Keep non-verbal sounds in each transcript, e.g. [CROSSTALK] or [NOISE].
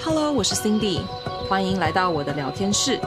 Hello，我是 Cindy，欢迎来到我的聊天室。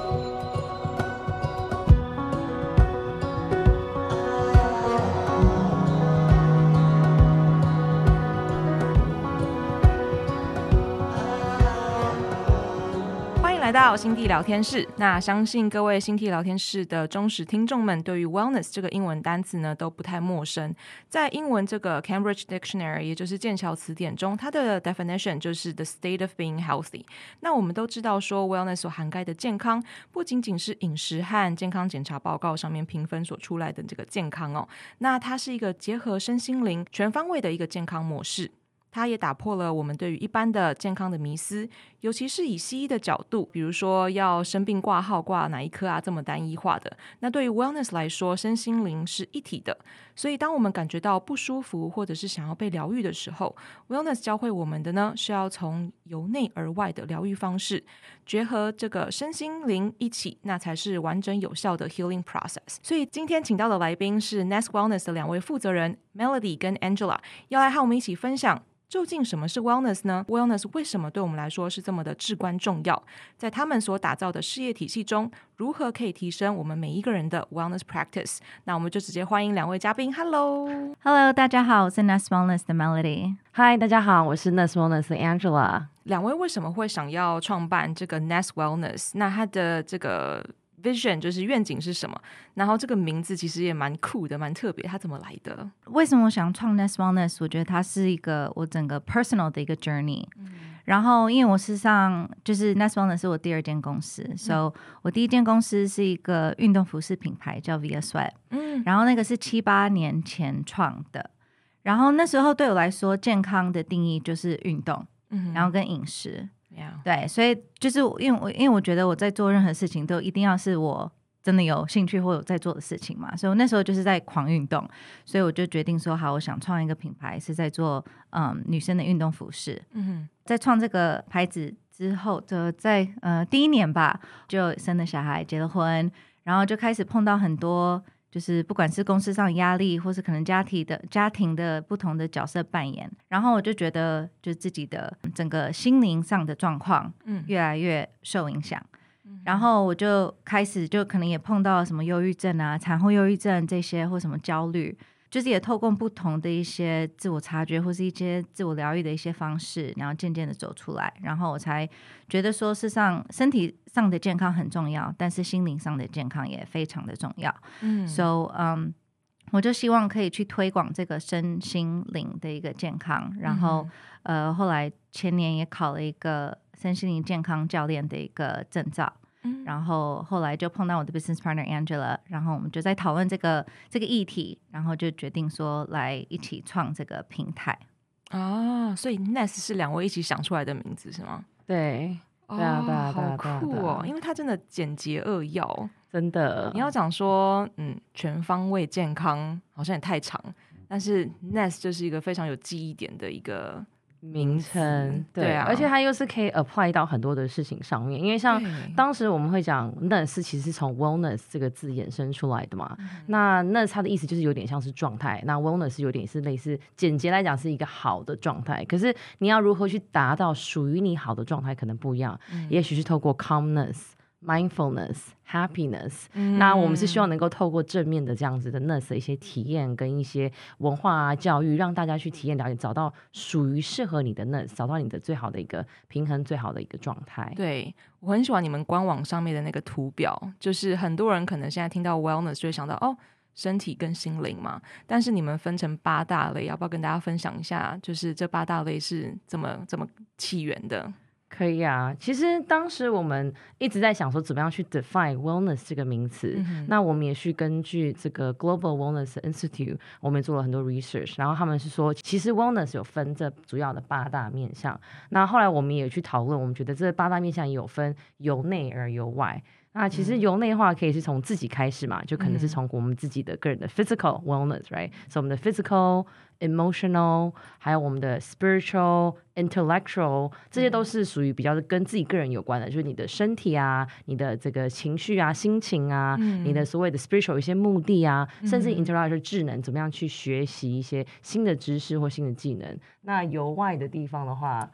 到心地聊天室，那相信各位心地聊天室的忠实听众们，对于 wellness 这个英文单词呢都不太陌生。在英文这个 Cambridge Dictionary，也就是剑桥词典中，它的 definition 就是 the state of being healthy。那我们都知道说，wellness 所涵盖的健康，不仅仅是饮食和健康检查报告上面评分所出来的这个健康哦，那它是一个结合身心灵全方位的一个健康模式。它也打破了我们对于一般的健康的迷思，尤其是以西医的角度，比如说要生病挂号挂哪一科啊，这么单一化的。那对于 wellness 来说，身心灵是一体的。所以，当我们感觉到不舒服或者是想要被疗愈的时候，wellness 教会我们的呢，是要从由内而外的疗愈方式，结合这个身心灵一起，那才是完整有效的 healing process。所以，今天请到的来宾是 Nest Wellness 的两位负责人 Melody 跟 Angela，要来和我们一起分享。究竟什么是 wellness 呢？wellness 为什么对我们来说是这么的至关重要？在他们所打造的事业体系中，如何可以提升我们每一个人的 wellness practice？那我们就直接欢迎两位嘉宾。Hello，Hello，大家好，我是 Nest Wellness 的 Melody。Hi，大家好，我是 Nest Wellness 的 Angela。两位为什么会想要创办这个 Nest Wellness？那它的这个 vision 就是愿景是什么？然后这个名字其实也蛮酷的，蛮特别。它怎么来的？为什么我想创 Nest Wellness？我觉得它是一个我整个 personal 的一个 journey。嗯、然后因为我事实上就是 Nest Wellness 是我第二间公司，所以、我第一间公司是一个运动服饰品牌叫 Via Sweat。嗯，然后那个是七八年前创的。然后那时候对我来说，健康的定义就是运动，嗯，然后跟饮食。对，所以就是因为我因为我觉得我在做任何事情都一定要是我真的有兴趣或有在做的事情嘛，所以我那时候就是在狂运动，所以我就决定说好，我想创一个品牌是在做嗯女生的运动服饰。嗯哼，在创这个牌子之后，就在呃第一年吧，就生了小孩，结了婚，然后就开始碰到很多。就是不管是公司上的压力，或是可能家庭的家庭的不同的角色扮演，然后我就觉得，就自己的整个心灵上的状况，嗯，越来越受影响，嗯，然后我就开始就可能也碰到什么忧郁症啊、产后忧郁症这些，或什么焦虑。就是也透过不同的一些自我察觉，或是一些自我疗愈的一些方式，然后渐渐的走出来，然后我才觉得说，事实上身体上的健康很重要，但是心灵上的健康也非常的重要。嗯，So，嗯、um，我就希望可以去推广这个身心灵的一个健康，然后、嗯、呃，后来前年也考了一个身心灵健康教练的一个证照。嗯，然后后来就碰到我的 business partner Angela，然后我们就在讨论这个这个议题，然后就决定说来一起创这个平台。啊，所以 Nest 是两位一起想出来的名字是吗？对，对啊，对啊，好酷哦！因为它真的简洁扼要，真的。你要讲说，嗯，全方位健康好像也太长，但是 Nest 就是一个非常有记忆点的一个。名称对，对啊，而且它又是可以 apply 到很多的事情上面，因为像当时我们会讲 ness 其实是从 wellness 这个字衍生出来的嘛。嗯、那 ness 它的意思就是有点像是状态，那 wellness 有点是类似，简洁来讲是一个好的状态。可是你要如何去达到属于你好的状态，可能不一样。嗯、也许是透过 calmness。Mindfulness, happiness，、嗯、那我们是希望能够透过正面的这样子的 ness 的一些体验跟一些文化啊教育，让大家去体验了解，找到属于适合你的 ness，找到你的最好的一个平衡，最好的一个状态。对，我很喜欢你们官网上面的那个图表，就是很多人可能现在听到 wellness 就会想到哦，身体跟心灵嘛，但是你们分成八大类，要不要跟大家分享一下？就是这八大类是怎么怎么起源的？可以啊，其实当时我们一直在想说，怎么样去 define wellness 这个名词。嗯、那我们也是根据这个 Global Wellness Institute，我们也做了很多 research，然后他们是说，其实 wellness 有分这主要的八大面向。那后来我们也去讨论，我们觉得这八大面向也有分由内而由外。那其实由内化可以是从自己开始嘛，就可能是从我们自己的个人的 physical wellness，right？所以我们的 physical。emotional，还有我们的 spiritual、intellectual，这些都是属于比较跟自己个人有关的，就是你的身体啊，你的这个情绪啊、心情啊，嗯、你的所谓的 spiritual 一些目的啊，嗯、甚至 intellectual 智能，怎么样去学习一些新的知识或新的技能。那由外的地方的话。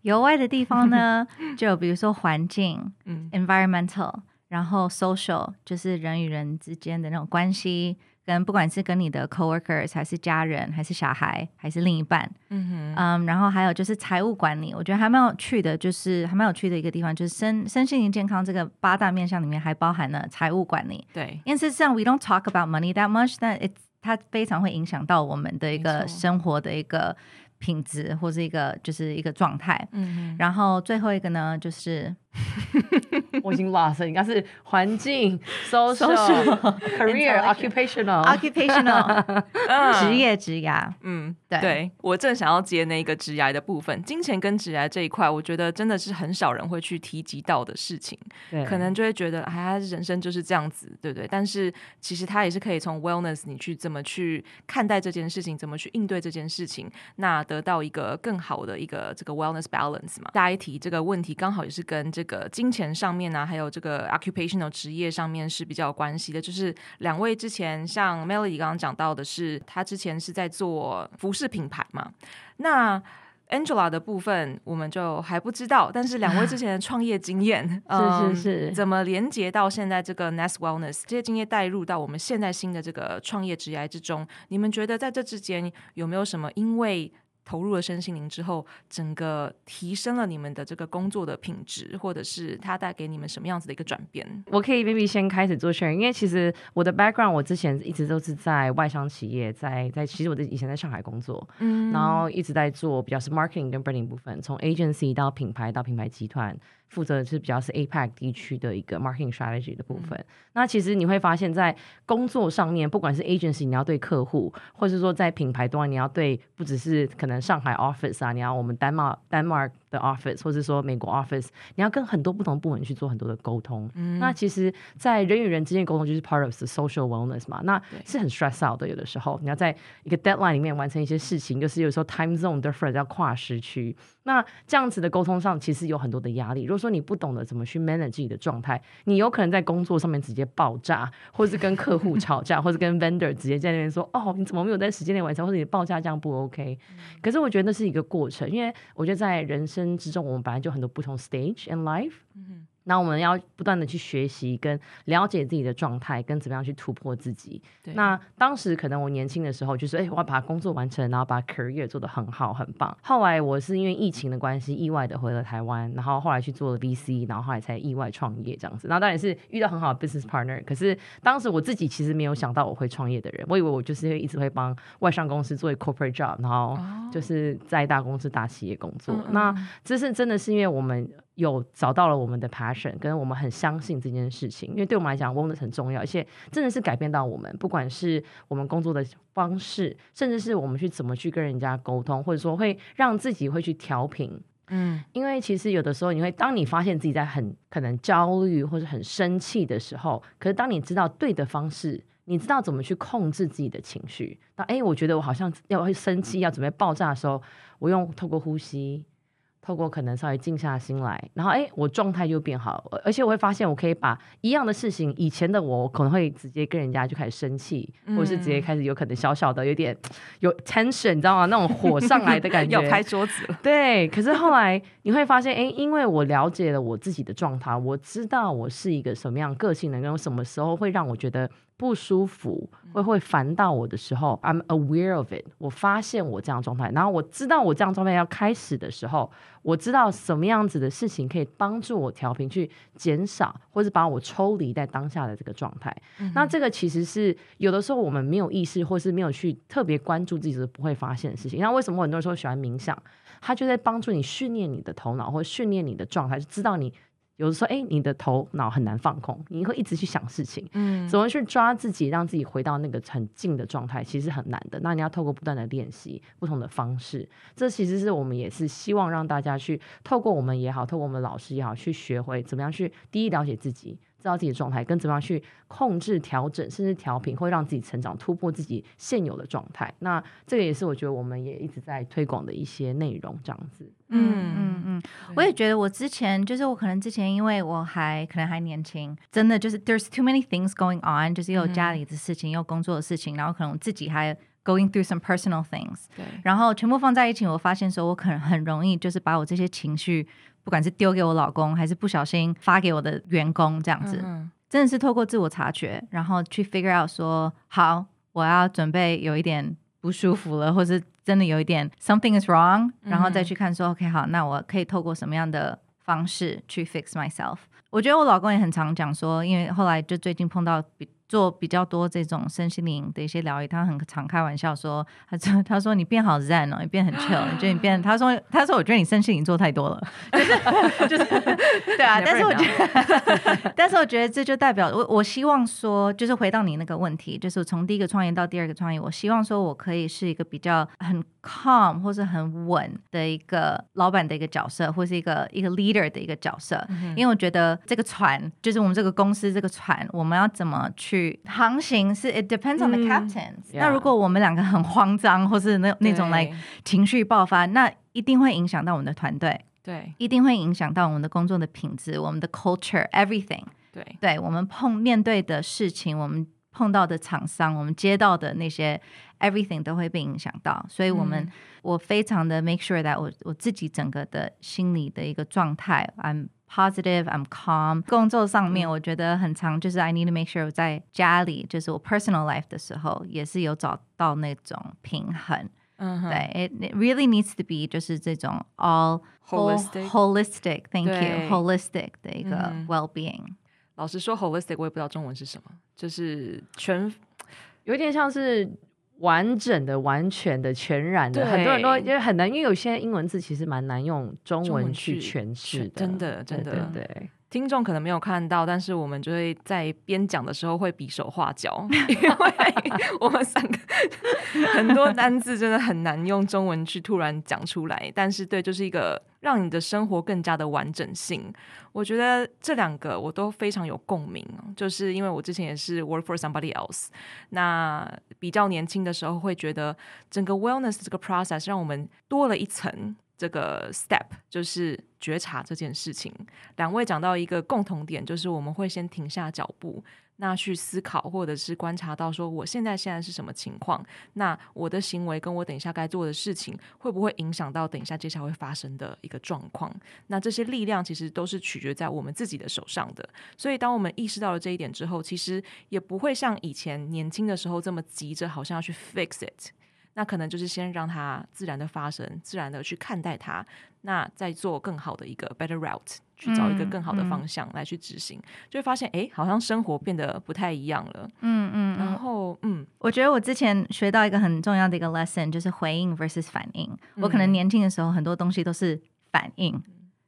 由外的地方呢，[LAUGHS] 就比如说环境，嗯，environmental，然后 social，就是人与人之间的那种关系。跟不管是跟你的 coworkers 还是家人，还是小孩，还是另一半，嗯哼，嗯，然后还有就是财务管理，我觉得还蛮有趣的，就是还蛮有趣的一个地方，就是身身心灵健康这个八大面向里面还包含了财务管理。对，因为事实上 we don't talk about money that much，但 it 它非常会影响到我们的一个生活的一个品质或是一个就是一个状态。嗯哼，然后最后一个呢，就是。[LAUGHS] 我已经 lost 了，应该是环境、[LAUGHS] social、Social [LAUGHS] career、occupational、occupational 职业职涯。嗯，对，对我正想要接那个职涯的部分，金钱跟职涯这一块，我觉得真的是很少人会去提及到的事情。对，可能就会觉得，哎，人生就是这样子，对不对？但是其实他也是可以从 wellness，你去怎么去看待这件事情，怎么去应对这件事情，那得到一个更好的一个这个 wellness balance 嘛。下一题这个问题刚好也是跟这个金钱上面呢、啊，还有这个 occupational 职业上面是比较有关系的。就是两位之前像 Melody 刚刚讲到的是，他之前是在做服饰品牌嘛。那 Angela 的部分我们就还不知道，但是两位之前的 [LAUGHS] 创业经验，是是是，怎么连接到现在这个 Nest Wellness 这些经验带入到我们现在新的这个创业职业之中？你们觉得在这之间有没有什么因为投入了身心灵之后，整个提升了你们的这个工作的品质，或者是它带给你们什么样子的一个转变？我可以 maybe 先开始做 share，因为其实我的 background 我之前一直都是在外商企业，在在其实我的以前在上海工作，嗯，然后一直在做比较是 marketing 跟 branding 部分，从 agency 到品牌到品牌集团。负责的是比较是 APEC 地区的一个 marketing strategy 的部分。嗯、那其实你会发现在工作上面，不管是 agency 你要对客户，或者是说在品牌端你要对不只是可能上海 office 啊，你要我们丹麦丹麦的 office，或者说美国 office，你要跟很多不同部门去做很多的沟通。嗯、那其实，在人与人之间沟通就是 part of the social wellness 嘛，那是很 stress out 的。有的时候你要在一个 deadline 里面完成一些事情，就是有时候 time zone different 要跨时区。那这样子的沟通上，其实有很多的压力。如果说你不懂得怎么去 manage 自己的状态，你有可能在工作上面直接爆炸，或是跟客户吵架，[LAUGHS] 或是跟 vendor 直接在那边说：“哦，你怎么没有在时间内完成？或者你报价这样不 OK？” 可是我觉得那是一个过程，因为我觉得在人生之中，我们本来就很多不同 stage in life。那我们要不断的去学习跟了解自己的状态，跟怎么样去突破自己。对那当时可能我年轻的时候就是，哎，我要把工作完成，然后把 career 做得很好很棒。后来我是因为疫情的关系，意外的回了台湾，然后后来去做了 VC，然后后来才意外创业这样子。然后当然是遇到很好的 business partner，可是当时我自己其实没有想到我会创业的人，我以为我就是会一直会帮外商公司做 corporate job，然后就是在大公司大企业工作。哦、那这是真的是因为我们。有找到了我们的 passion，跟我们很相信这件事情，因为对我们来讲，wellness 很重要，而且真的是改变到我们，不管是我们工作的方式，甚至是我们去怎么去跟人家沟通，或者说会让自己会去调频，嗯，因为其实有的时候你会，当你发现自己在很可能焦虑或者很生气的时候，可是当你知道对的方式，你知道怎么去控制自己的情绪，那哎，我觉得我好像要会生气，要准备爆炸的时候，我用透过呼吸。透过可能稍微静下心来，然后哎，我状态就变好，而且我会发现我可以把一样的事情，以前的我可能会直接跟人家就开始生气，嗯、或者是直接开始有可能小小的有点有 tension，你知道吗？那种火上来的感 [LAUGHS] 觉，要拍桌子了。对，可是后来你会发现，哎，因为我了解了我自己的状态，我知道我是一个什么样个性的人，什么时候会让我觉得。不舒服会会烦到我的时候，I'm aware of it。我发现我这样状态，然后我知道我这样状态要开始的时候，我知道什么样子的事情可以帮助我调频，去减少或是把我抽离在当下的这个状态。嗯、那这个其实是有的时候我们没有意识，或是没有去特别关注自己，是不会发现的事情。那为什么很多人说喜欢冥想？它就在帮助你训练你的头脑，或训练你的状态，就知道你。有的时候，哎，你的头脑很难放空，你会一直去想事情，嗯，怎么去抓自己，让自己回到那个很静的状态，其实很难的。那你要透过不断的练习，不同的方式，这其实是我们也是希望让大家去透过我们也好，透过我们老师也好，去学会怎么样去第一了解自己。知道自己的状态，跟怎么样去控制、调整，甚至调频，会让自己成长、突破自己现有的状态。那这个也是我觉得我们也一直在推广的一些内容，这样子。嗯嗯嗯，我也觉得我之前就是我可能之前因为我还可能还年轻，真的就是 there's too many things going on，就是又有家里的事情，又工作的事情，然后可能自己还。going through some personal things，对，然后全部放在一起，我发现说我可能很容易就是把我这些情绪，不管是丢给我老公，还是不小心发给我的员工，这样子，嗯、真的是透过自我察觉，然后去 figure out 说，好，我要准备有一点不舒服了，或是真的有一点 something is wrong，然后再去看说、嗯、OK，好，那我可以透过什么样的方式去 fix myself。我觉得我老公也很常讲说，因为后来就最近碰到比。做比较多这种身心灵的一些疗愈，他很常开玩笑说，他说 [LAUGHS] 他说你变好 zen 哦，你变很 chill，你觉得你变，[LAUGHS] 他说他说我觉得你身心灵做太多了，就是 [LAUGHS] 就是对啊，但是我觉得，但是我觉得这就代表我我希望说，就是回到你那个问题，就是从第一个创业到第二个创业，我希望说我可以是一个比较很 calm 或是很稳的一个老板的一个角色，或是一个一个 leader 的一个角色，嗯、因为我觉得这个船就是我们这个公司这个船，我们要怎么去。航行是 it depends on the captain、嗯。那如果我们两个很慌张，或是那那种来情绪爆发，那一定会影响到我们的团队，对，一定会影响到我们的工作的品质，我们的 culture，everything。对，对我们碰面对的事情，我们碰到的厂商，我们接到的那些 everything 都会被影响到。所以，我们、嗯、我非常的 make sure that 我我自己整个的心理的一个状态，I'm Positive, I'm calm。工作上面，我觉得很常，就是 I need to make sure 我在家里，就是我 personal life 的时候，也是有找到那种平衡。嗯，对，it, it really needs to be 就是这种 all holistic, holistic. Thank you, holistic 的一个 well-being。老实说，holistic 我也不知道中文是什么，就是全，有点像是。 完整的、完全的、全然的，很多人都因为很难，因为有些英文字其实蛮难用中文去诠释的，真的，真的，对，对。听众可能没有看到，但是我们就会在边讲的时候会比手画脚，[LAUGHS] 因为我们三个很多单字真的很难用中文去突然讲出来。但是，对，就是一个让你的生活更加的完整性。我觉得这两个我都非常有共鸣，就是因为我之前也是 work for somebody else，那比较年轻的时候会觉得整个 wellness 这个 process 让我们多了一层。这个 step 就是觉察这件事情。两位讲到一个共同点，就是我们会先停下脚步，那去思考，或者是观察到说，我现在现在是什么情况？那我的行为跟我等一下该做的事情，会不会影响到等一下接下来会发生的一个状况？那这些力量其实都是取决在我们自己的手上的。所以，当我们意识到了这一点之后，其实也不会像以前年轻的时候这么急着，好像要去 fix it。那可能就是先让它自然的发生，自然的去看待它，那再做更好的一个 better route，去找一个更好的方向来去执行，嗯嗯、就会发现，哎，好像生活变得不太一样了。嗯嗯，然后嗯，我觉得我之前学到一个很重要的一个 lesson，就是回应 versus 反应。我可能年轻的时候很多东西都是反应，嗯、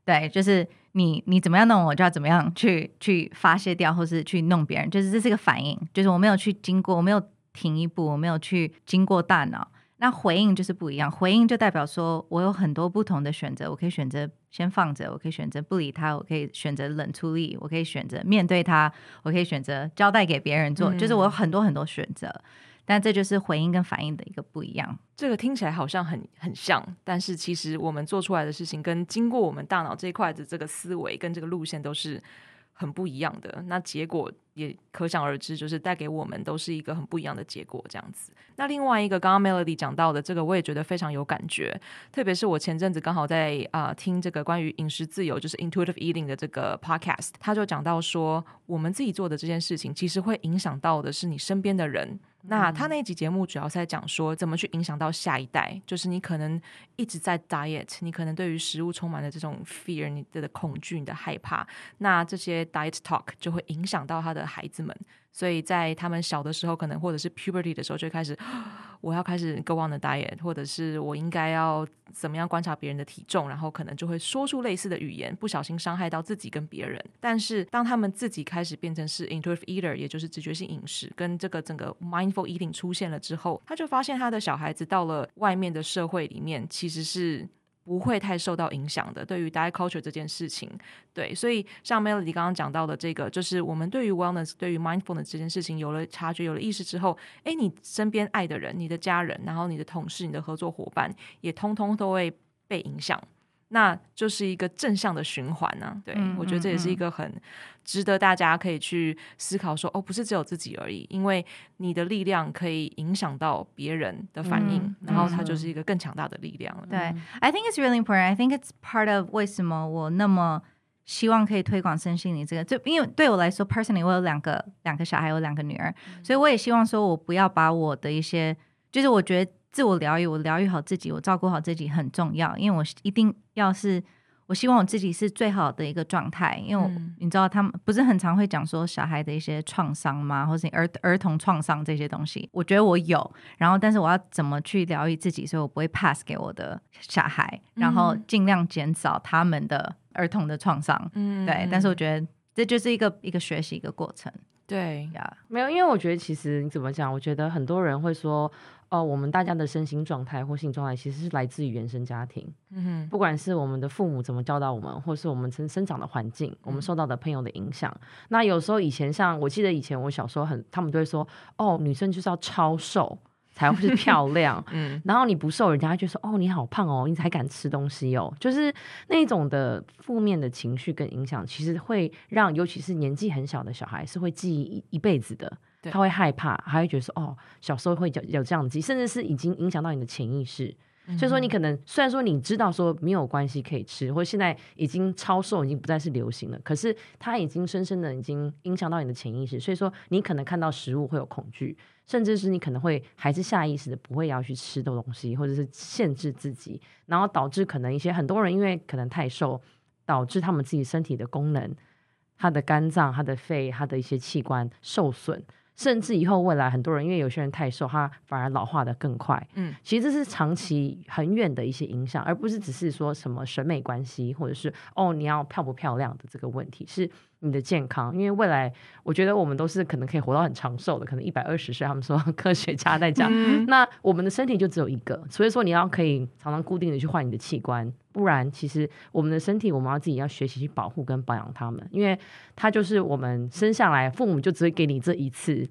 对，就是你你怎么样弄，我就要怎么样去去发泄掉，或是去弄别人，就是这是一个反应，就是我没有去经过，我没有。停一步，我没有去经过大脑，那回应就是不一样。回应就代表说我有很多不同的选择，我可以选择先放着，我可以选择不理他，我可以选择冷处理，我可以选择面对他，我可以选择交代给别人做，嗯、就是我有很多很多选择。但这就是回应跟反应的一个不一样。这个听起来好像很很像，但是其实我们做出来的事情跟经过我们大脑这一块的这个思维跟这个路线都是很不一样的。那结果。也可想而知，就是带给我们都是一个很不一样的结果，这样子。那另外一个，刚刚 Melody 讲到的这个，我也觉得非常有感觉。特别是我前阵子刚好在啊、听这个关于饮食自由，就是 Intuitive Eating 的这个 Podcast，他就讲到说，我们自己做的这件事情，其实会影响到的是你身边的人。那他那一集节目主要是在讲说，怎么去影响到下一代，就是你可能一直在 diet，你可能对于食物充满了这种 fear，你的恐惧，你的害怕，那这些 diet talk 就会影响到他的孩子们。所以在他们小的时候，可能或者是 puberty 的时候，就开始我要开始 go on the diet，或者是我应该要怎么样观察别人的体重，然后可能就会说出类似的语言，不小心伤害到自己跟别人。但是当他们自己开始变成是 intuitive eater，也就是直觉性饮食，跟这个整个 mindful eating 出现了之后，他就发现他的小孩子到了外面的社会里面，其实是。不会太受到影响的。对于 diet culture 这件事情，对，所以像 Melody 刚刚讲到的这个，就是我们对于 wellness、对于 mindfulness 这件事情有了察觉、有了意识之后，诶，你身边爱的人、你的家人，然后你的同事、你的合作伙伴，也通通都会被影响。那就是一个正向的循环呢、啊。对、嗯、我觉得这也是一个很值得大家可以去思考说，哦，不是只有自己而已，因为你的力量可以影响到别人的反应，嗯、然后它就是一个更强大的力量了。对，I think it's really important. I think it's part of 为什么我那么希望可以推广身心灵这个，就因为对我来说，personally，我有两个两个小孩，有两个女儿，嗯、所以我也希望说我不要把我的一些，就是我觉得。自我疗愈，我疗愈好自己，我照顾好自己很重要，因为我一定要是，我希望我自己是最好的一个状态，因为你知道他们不是很常会讲说小孩的一些创伤吗？或是儿儿童创伤这些东西，我觉得我有，然后但是我要怎么去疗愈自己，所以我不会 pass 给我的小孩，然后尽量减少他们的儿童的创伤，嗯，对，但是我觉得这就是一个一个学习一个过程，对呀.没有，因为我觉得其实你怎么讲，我觉得很多人会说。哦，我们大家的身心状态或性状态，其实是来自于原生家庭。嗯哼，不管是我们的父母怎么教导我们，或是我们生生长的环境，嗯、我们受到的朋友的影响。那有时候以前像我记得以前我小时候很，他们都会说，哦，女生就是要超瘦才会是漂亮。[LAUGHS] 嗯，然后你不瘦，人家就说，哦，你好胖哦，你才敢吃东西哦。就是那种的负面的情绪跟影响，其实会让尤其是年纪很小的小孩是会记忆一一辈子的。他会害怕，还会觉得说哦，小时候会有有这样子，甚至是已经影响到你的潜意识。嗯、所以说，你可能虽然说你知道说没有关系可以吃，或者现在已经超瘦，已经不再是流行了，可是它已经深深的已经影响到你的潜意识。所以说，你可能看到食物会有恐惧，甚至是你可能会还是下意识的不会要去吃的东西，或者是限制自己，然后导致可能一些很多人因为可能太瘦，导致他们自己身体的功能，他的肝脏、他的肺、他的一些器官受损。甚至以后未来很多人，因为有些人太瘦，他反而老化的更快。嗯，其实这是长期很远的一些影响，而不是只是说什么审美关系，或者是哦你要漂不漂亮的这个问题，是你的健康。因为未来我觉得我们都是可能可以活到很长寿的，可能一百二十岁。他们说 [LAUGHS] 科学家在讲，嗯、[LAUGHS] 那我们的身体就只有一个，所以说你要可以常常固定的去换你的器官，不然其实我们的身体我们要自己要学习去保护跟保养它们，因为它就是我们生下来父母就只会给你这一次。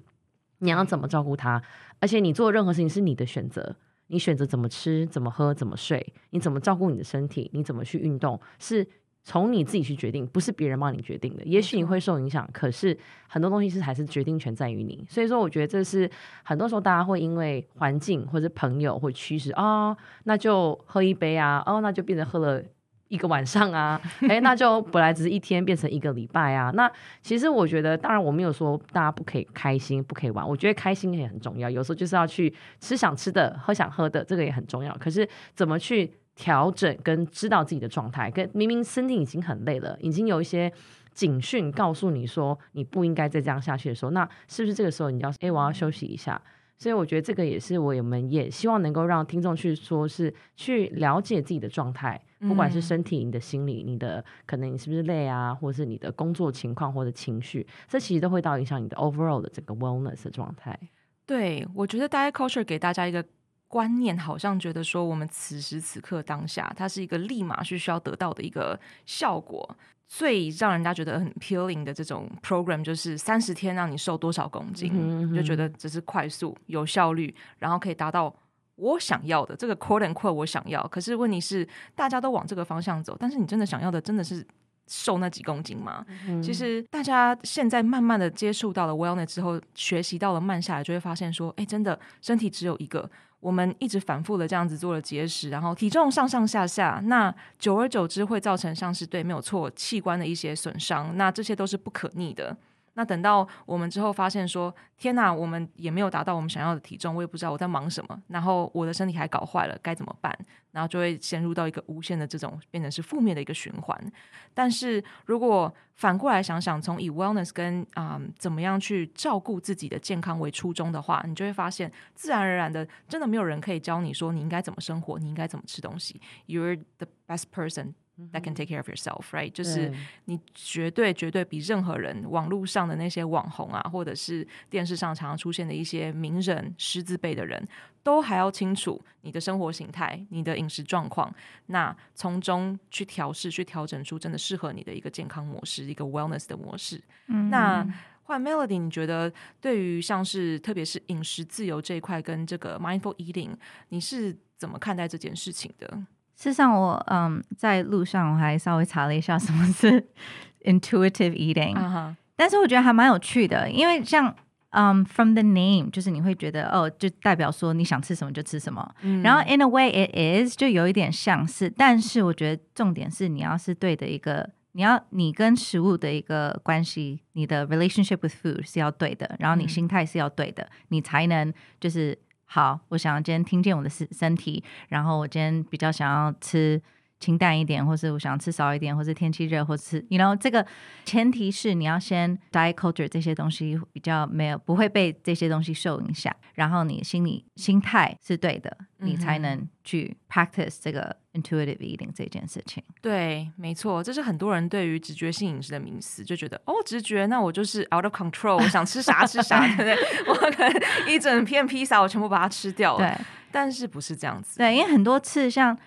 你要怎么照顾它？而且你做任何事情是你的选择，你选择怎么吃、怎么喝、怎么睡，你怎么照顾你的身体，你怎么去运动，是从你自己去决定，不是别人帮你决定的。也许你会受影响，可是很多东西是还是决定权在于你。所以说，我觉得这是很多时候大家会因为环境或者朋友或趋势啊，那就喝一杯啊，哦，那就变成喝了。一个晚上啊，[LAUGHS] 哎，那就本来只是一天，变成一个礼拜啊。那其实我觉得，当然我没有说大家不可以开心，不可以玩。我觉得开心也很重要，有时候就是要去吃想吃的，喝想喝的，这个也很重要。可是怎么去调整跟知道自己的状态，跟明明身体已经很累了，已经有一些警讯告诉你说你不应该再这样下去的时候，那是不是这个时候你要哎，我要休息一下？所以我觉得这个也是我们也希望能够让听众去说是去了解自己的状态，不管是身体、你的心理、你的可能你是不是累啊，或者是你的工作情况或者情绪，这其实都会到影响你的 overall 的这个 wellness 的状态。对，我觉得 diet culture 给大家一个观念，好像觉得说我们此时此刻当下，它是一个立马是需要得到的一个效果。最让人家觉得很 appealing 的这种 program 就是三十天让你瘦多少公斤，嗯嗯，就觉得这是快速、有效率，然后可以达到我想要的这个 quote and quote 我想要。可是问题是，大家都往这个方向走，但是你真的想要的真的是瘦那几公斤吗？嗯、其实大家现在慢慢的接触到了 wellness 之后，学习到了慢下来，就会发现说，哎，真的身体只有一个。我们一直反复的这样子做了节食，然后体重上上下下，那久而久之会造成像是对没有错器官的一些损伤，那这些都是不可逆的。那等到我们之后发现说，天哪，我们也没有达到我们想要的体重，我也不知道我在忙什么，然后我的身体还搞坏了，该怎么办？然后就会陷入到一个无限的这种变成是负面的一个循环。但是如果反过来想想，从以 wellness 跟啊、怎么样去照顾自己的健康为初衷的话，你就会发现，自然而然的，真的没有人可以教你说你应该怎么生活，你应该怎么吃东西。You're the best person. That can take care of yourself, right？就是你绝对绝对比任何人，网络上的那些网红啊，或者是电视上常常出现的一些名人、狮子辈的人，都还要清楚你的生活形态、你的饮食状况，那从中去调试、去调整出真的适合你的一个健康模式、一个 wellness 的模式。嗯、那换 Melody，你觉得对于像是特别是饮食自由这一块跟这个 mindful eating，你是怎么看待这件事情的？事实上我，我嗯，在路上我还稍微查了一下什么是 [LAUGHS] intuitive eating，、uh huh. 但是我觉得还蛮有趣的，因为像嗯、um,，from the name，就是你会觉得哦，就代表说你想吃什么就吃什么。嗯、然后 in a way it is，就有一点像是，但是我觉得重点是你要是对的一个，你要你跟食物的一个关系，你的 relationship with food 是要对的，然后你心态是要对的，嗯、你才能就是好。我想要今天听见我的身身体，然后我今天比较想要吃。清淡一点，或是我想吃少一点，或是天气热，或是 you know 这个前提是你要先 diet culture 这些东西比较没有不会被这些东西受影响，然后你心理心态是对的，你才能去 practice 这个 intuitive eating 这件事情。对，没错，这是很多人对于直觉性饮食的名词，就觉得哦，直觉，那我就是 out of control，我想吃啥吃啥，[LAUGHS] 对不对？我可能一整片披萨，我全部把它吃掉了。对，但是不是这样子？对，因为很多次像。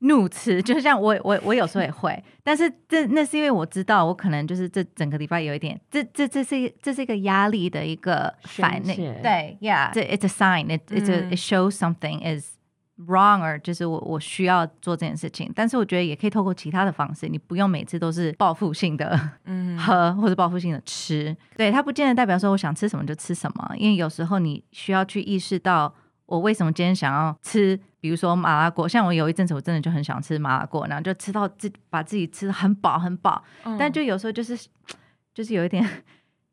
怒吃，[LAUGHS] 就像我我我有时候也会，但是这那是因为我知道我可能就是这整个礼拜有一点，这这这是这是一个压力的一个反应，对，yeah，这 it's a sign，it it's a it shows something is wrong，or 就是我我需要做这件事情，但是我觉得也可以透过其他的方式，你不用每次都是报复性的嗯。[LAUGHS] 喝或者报复性的吃，对，它不见得代表说我想吃什么就吃什么，因为有时候你需要去意识到。我为什么今天想要吃，比如说麻辣锅？像我有一阵子，我真的就很想吃麻辣锅，然后就吃到自把自己吃得很饱很饱，嗯、但就有时候就是就是有一点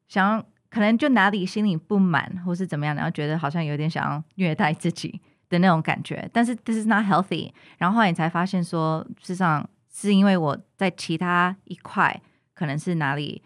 想要，可能就哪里心里不满，或是怎么样，然后觉得好像有点想要虐待自己的那种感觉。但是 this is not healthy。然后后来你才发现说，事实上是因为我在其他一块可能是哪里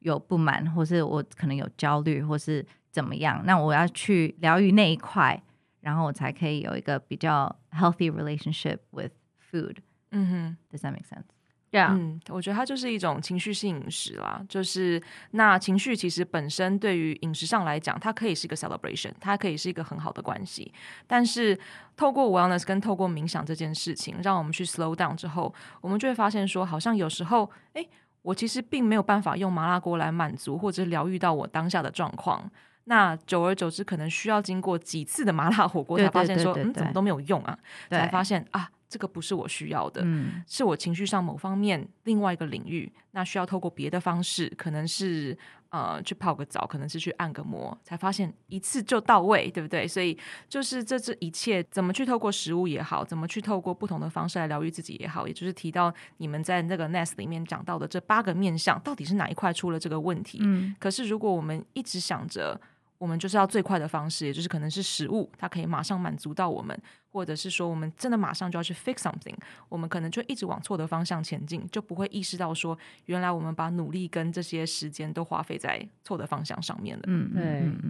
有不满，或是我可能有焦虑，或是怎么样，那我要去疗愈那一块。然后我才可以有一个比较 healthy relationship with food。嗯哼，Does that make sense? Yeah，嗯，我觉得它就是一种情绪性饮食啦。就是那情绪其实本身对于饮食上来讲，它可以是一个 celebration，它可以是一个很好的关系。但是透过 wellness 跟透过冥想这件事情，让我们去 slow down 之后，我们就会发现说，好像有时候，哎，我其实并没有办法用麻辣锅来满足或者疗愈到我当下的状况。那久而久之，可能需要经过几次的麻辣火锅，才发现说，嗯，怎么都没有用啊？才发现啊，这个不是我需要的，嗯、是我情绪上某方面另外一个领域，那需要透过别的方式，可能是呃去泡个澡，可能是去按个摩，才发现一次就到位，对不对？所以就是这这一切怎么去透过食物也好，怎么去透过不同的方式来疗愈自己也好，也就是提到你们在那个 Nest 里面讲到的这八个面向，到底是哪一块出了这个问题？嗯、可是如果我们一直想着。我们就是要最快的方式，也就是可能是食物，它可以马上满足到我们，或者是说我们真的马上就要去 fix something，我们可能就一直往错的方向前进，就不会意识到说，原来我们把努力跟这些时间都花费在错的方向上面了。嗯，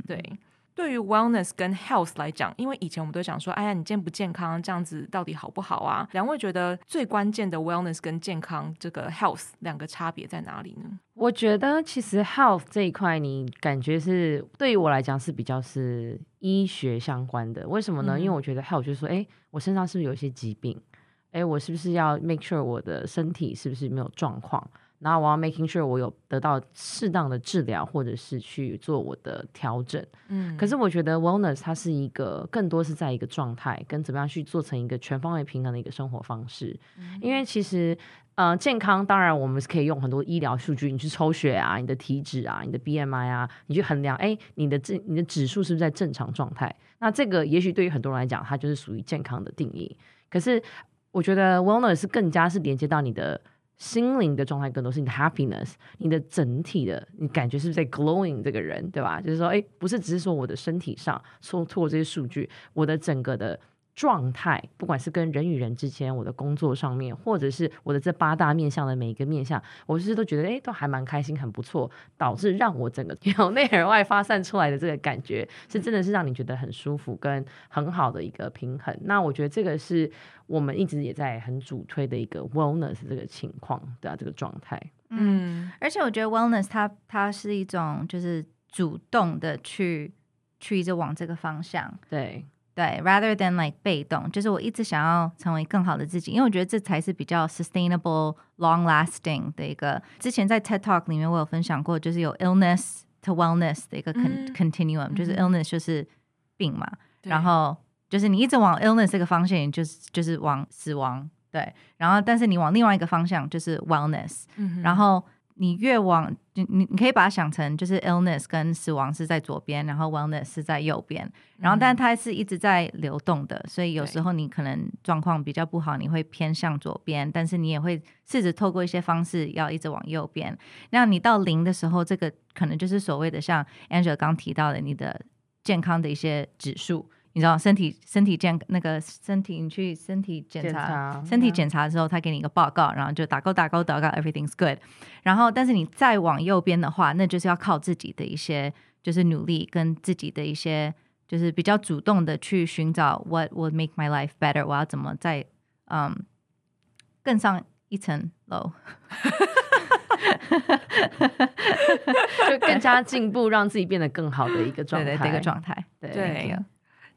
对对。对于 wellness 跟 health 来讲，因为以前我们都讲说，哎呀，你健不健康这样子到底好不好啊？两位觉得最关键的 wellness 跟健康这个 health 两个差别在哪里呢？我觉得其实 health 这一块，你感觉是对于我来讲是比较是医学相关的。为什么呢？嗯、因为我觉得 health 就是说，哎，我身上是不是有一些疾病？哎，我是不是要 make sure 我的身体是不是没有状况？然后我要 making sure 我有得到适当的治疗，或者是去做我的调整。嗯，可是我觉得 wellness 它是一个更多是在一个状态，跟怎么样去做成一个全方位平衡的一个生活方式。嗯，因为其实呃健康，当然我们是可以用很多医疗数据，你去抽血啊，你的体脂啊，你的 BMI 啊，你去衡量，哎，你的这你的指数是不是在正常状态？那这个也许对于很多人来讲，它就是属于健康的定义。可是我觉得 wellness 是更加是连接到你的。心灵的状态更多是你的 happiness，你的整体的你感觉是不是在 glowing 这个人，对吧？就是说，哎，不是只是说我的身体上说透过这些数据，我的整个的。状态，不管是跟人与人之间，我的工作上面，或者是我的这八大面向的每一个面向，我其实都觉得，哎，都还蛮开心，很不错，导致让我整个 [LAUGHS] 由内而外发散出来的这个感觉，是真的是让你觉得很舒服跟很好的一个平衡。那我觉得这个是我们一直也在很主推的一个 wellness 这个情况的、啊、这个状态。嗯，而且我觉得 wellness 它它是一种就是主动的去去一直往这个方向，对。对，rather than like 被动，就是我一直想要成为更好的自己，因为我觉得这才是比较 sustainable、long-lasting 的一个。之前在 TED Talk 里面我有分享过，就是有 illness to wellness 的一个 con、嗯、continuum，就是 illness 就是病嘛，嗯、然后就是你一直往 illness 这个方向，就是就是往死亡对，然后但是你往另外一个方向就是 wellness，、嗯、然后。你越往你你可以把它想成就是 illness 跟死亡是在左边，然后 wellness 是在右边，然后但它是一直在流动的，所以有时候你可能状况比较不好，你会偏向左边，但是你也会试着透过一些方式要一直往右边。那你到零的时候，这个可能就是所谓的像 Angela 刚提到的你的健康的一些指数。你知道身体身体健那个身体，你去身体检查，身体检查的时候，他给你一个报告，然后就打勾打勾打勾，everything's good。然后，但是你再往右边的话，那就是要靠自己的一些就是努力跟自己的一些就是比较主动的去寻找 what would make my life better，我要怎么再嗯更上一层楼，[LAUGHS] 就更加进步，让自己变得更好的一个状态，对，对，对，一个状态，对。对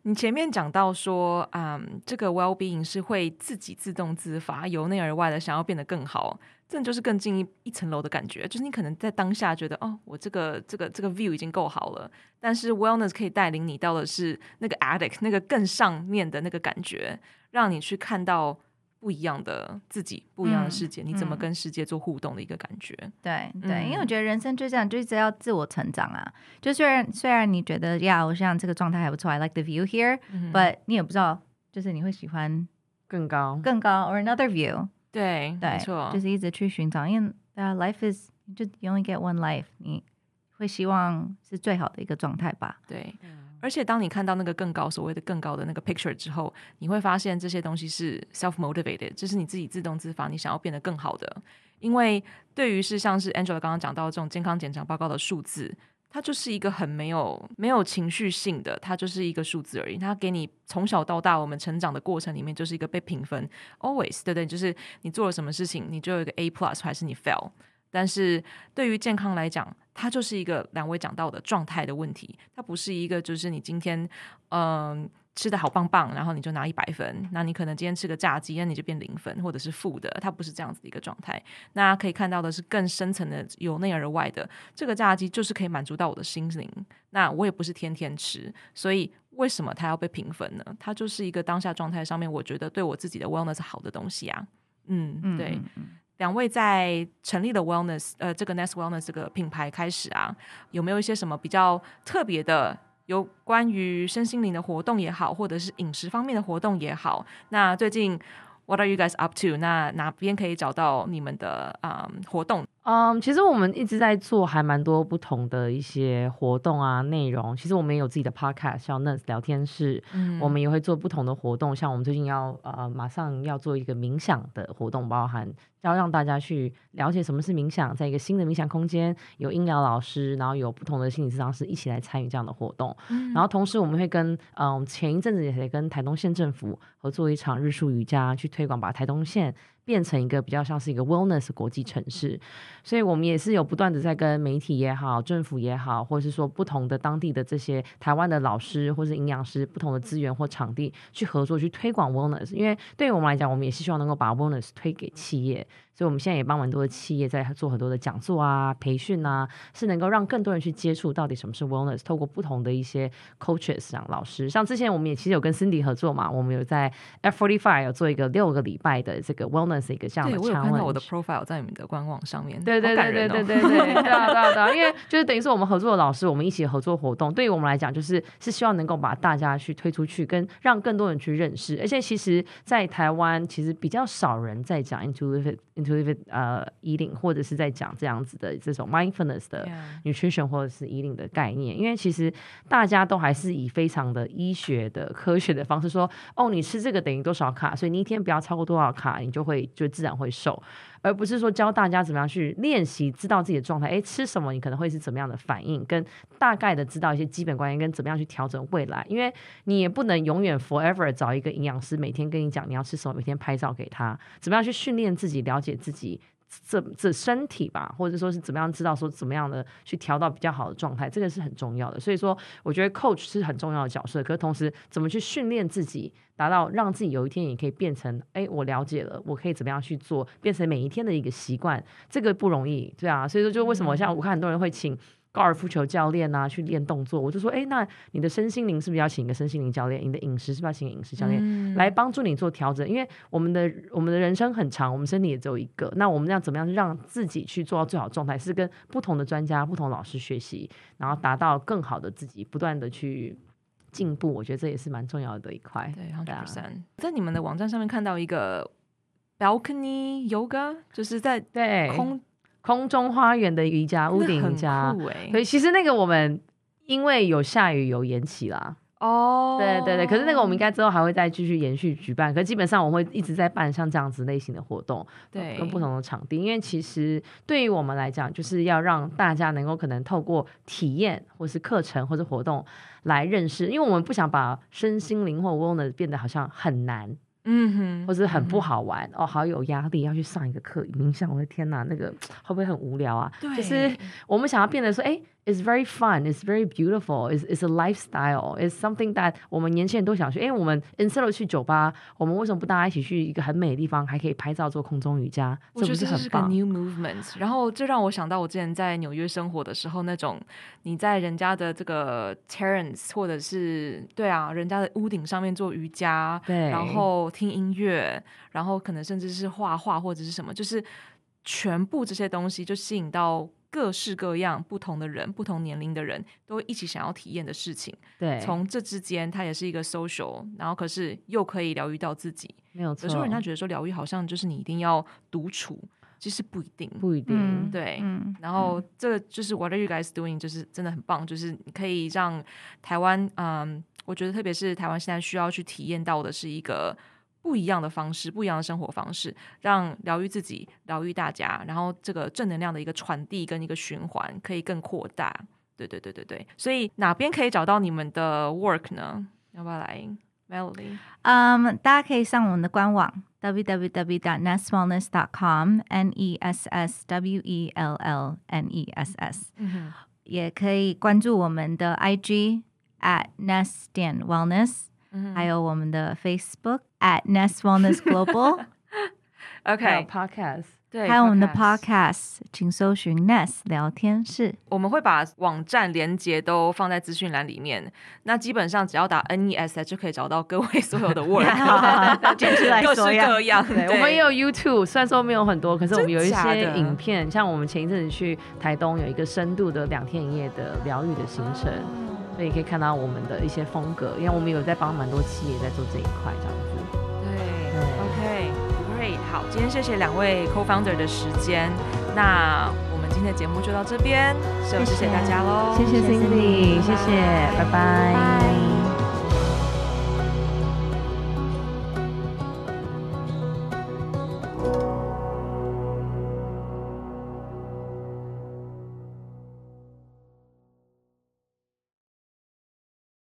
你前面讲到说，嗯，这个 well being 是会自己自动自发、由内而外的想要变得更好，这就是更进一一层楼的感觉。就是你可能在当下觉得，哦，我这个这个这个 view 已经够好了，但是 wellness 可以带领你到的是那个 addict 那个更上面的那个感觉，让你去看到。不一样的自己，不一样的世界，嗯、你怎么跟世界做互动的一个感觉？对对，嗯、因为我觉得人生就这样，就一直要自我成长啊。就虽然虽然你觉得呀，我现在这个状态还不错，I like the view here，but、嗯、你也不知道，就是你会喜欢更高更高，or another view。对对，没错，就是一直去寻找，因为 life is 就 you only get one life，你会希望是最好的一个状态吧？对。而且当你看到那个更高，所谓的更高的那个 picture 之后，你会发现这些东西是 self motivated，这是你自己自动自发，你想要变得更好的。因为对于是像是 Angela 刚刚讲到这种健康检查报告的数字，它就是一个很没有没有情绪性的，它就是一个数字而已。它给你从小到大我们成长的过程里面，就是一个被评分，always 对不对？就是你做了什么事情，你就有一个 A plus 还是你 fail。但是对于健康来讲，它就是一个两位讲到的状态的问题，它不是一个就是你今天嗯、呃、吃的好棒棒，然后你就拿一百分，那你可能今天吃个炸鸡，那你就变零分或者是负的，它不是这样子的一个状态。那可以看到的是更深层的由内而外的，这个炸鸡就是可以满足到我的心灵。那我也不是天天吃，所以为什么它要被评分呢？它就是一个当下状态上面，我觉得对我自己的 wellness 好的东西啊。嗯，对。嗯两位在成立的 Wellness，呃，这个 Nest Wellness 这个品牌开始啊，有没有一些什么比较特别的，有关于身心灵的活动也好，或者是饮食方面的活动也好？那最近 What are you guys up to？那哪边可以找到你们的啊、活动？嗯，um, 其实我们一直在做还蛮多不同的一些活动啊，内容。其实我们也有自己的 podcast，像 Nurse 聊天室，嗯，我们也会做不同的活动。像我们最近要呃，马上要做一个冥想的活动，包含要让大家去了解什么是冥想，在一个新的冥想空间，有音疗老师，然后有不同的心理治疗师一起来参与这样的活动。嗯，然后同时我们会跟嗯，前一阵子也跟台东县政府合作一场日出瑜伽，去推广把台东县。变成一个比较像是一个 wellness 国际城市，所以我们也是有不断的在跟媒体也好、政府也好，或者是说不同的当地的这些台湾的老师或是营养师，不同的资源或场地去合作，去推广 wellness。因为对于我们来讲，我们也是希望能够把 wellness 推给企业。所以我们现在也帮蛮多的企业在做很多的讲座啊、培训啊，是能够让更多人去接触到底什么是 wellness。透过不同的一些 coaches 讲、老师，像之前我们也其实有跟 Cindy 合作嘛，我们有在 F45 有做一个六个礼拜的这个 wellness 一个项目。对，我有看到我的 profile 在你们的官网上面。对对对对对对对 [LAUGHS] 对对对，因为就是等于是我们合作的老师，我们一起合作活动，对于我们来讲，就是是希望能够把大家去推出去，跟让更多人去认识。而且其实，在台湾其实比较少人在讲 intuitive。Intuitive 呃。eating 或者是在讲这样子的这种 mindfulness 的 nutrition 或者是 eating 的概念，因为其实大家都还是以非常的医学的科学的方式说，哦，你吃这个等于多少卡，所以你一天不要超过多少卡，你就会就自然会瘦。而不是说教大家怎么样去练习，知道自己的状态，诶，吃什么你可能会是怎么样的反应，跟大概的知道一些基本观念，跟怎么样去调整未来，因为你也不能永远 forever 找一个营养师每天跟你讲你要吃什么，每天拍照给他，怎么样去训练自己，了解自己。这这身体吧，或者说是怎么样知道说怎么样的去调到比较好的状态，这个是很重要的。所以说，我觉得 coach 是很重要的角色。可是同时，怎么去训练自己，达到让自己有一天也可以变成，哎，我了解了，我可以怎么样去做，变成每一天的一个习惯，这个不容易，对啊。所以说，就为什么像我看很多人会请。高尔夫球教练啊去练动作，我就说，哎，那你的身心灵是不是要请一个身心灵教练？你的饮食是不是要请饮食教练、嗯、来帮助你做调整？因为我们的我们的人生很长，我们身体也只有一个，那我们要怎么样让自己去做到最好状态？是跟不同的专家、不同老师学习，然后达到更好的自己，不断的去进步。我觉得这也是蛮重要的一块。对，好的。在你们的网站上面看到一个 balcony yoga，就是在对空。空中花园的瑜伽，屋顶瑜伽，所以其实那个我们因为有下雨有延期啦。哦，对对对，可是那个我们应该之后还会再继续延续举办，可是基本上我们会一直在办像这样子类型的活动，对，跟不同的场地，因为其实对于我们来讲，就是要让大家能够可能透过体验或是课程或是活动来认识，因为我们不想把身心灵或 wellness 变得好像很难。嗯哼，或者很不好玩、嗯、哦，好有压力，要去上一个课冥想，我的天哪，那个 [TSK] 会不会很无聊啊？对，就是我们想要变得说，哎、欸。It's very fun. It's very beautiful. It's it's a lifestyle. It's something that 我们年轻人都想去。因为我们 instead of 去酒吧，我们为什么不大家一起去一个很美的地方，还可以拍照做空中瑜伽？我觉得？这是个 new movement。然后这让我想到我之前在纽约生活的时候，那种你在人家的这个 terrace 或者是对啊，人家的屋顶上面做瑜伽，对，然后听音乐，然后可能甚至是画画或者是什么，就是全部这些东西就吸引到。各式各样不同的人，不同年龄的人都一起想要体验的事情。对，从这之间，它也是一个 social，然后可是又可以疗愈到自己。没有错。有时候人家觉得说疗愈好像就是你一定要独处，其实不一定，不一定。嗯、对、嗯。然后这个就是 What are you guys doing？就是真的很棒，就是你可以让台湾，嗯，我觉得特别是台湾现在需要去体验到的是一个。不一样的方式，不一样的生活方式，让疗愈自己，疗愈大家，然后这个正能量的一个传递跟一个循环可以更扩大。对对对对对，所以哪边可以找到你们的 work 呢？要不要来，Melody？嗯，um, 大家可以上我们的官网 www.nesswellness.com，n e s s w e l l n e s s，嗯，也可以关注我们的 IG at ness 点 wellness。嗯、还有我们的 Facebook at Ness Wellness Global，OK，Podcast，[LAUGHS] 对，还有我们的 Podcast，请搜寻 Ness 聊天室。我们会把网站连接都放在资讯栏里面。那基本上只要打 N E S 就可以找到各位所有的 work，简直来各式各样。对，我们也有 YouTube，虽然说没有很多，可是我们有一些影片。像我们前一阵子去台东，有一个深度的两天一夜的疗愈的行程。所以可以看到我们的一些风格，因为我们有在帮蛮多企业在做这一块，这样子。对，OK，Great，好，今天谢谢两位 Co-founder 的时间，那我们今天的节目就到这边，谢谢大家喽，谢谢 Cindy，谢谢，拜拜。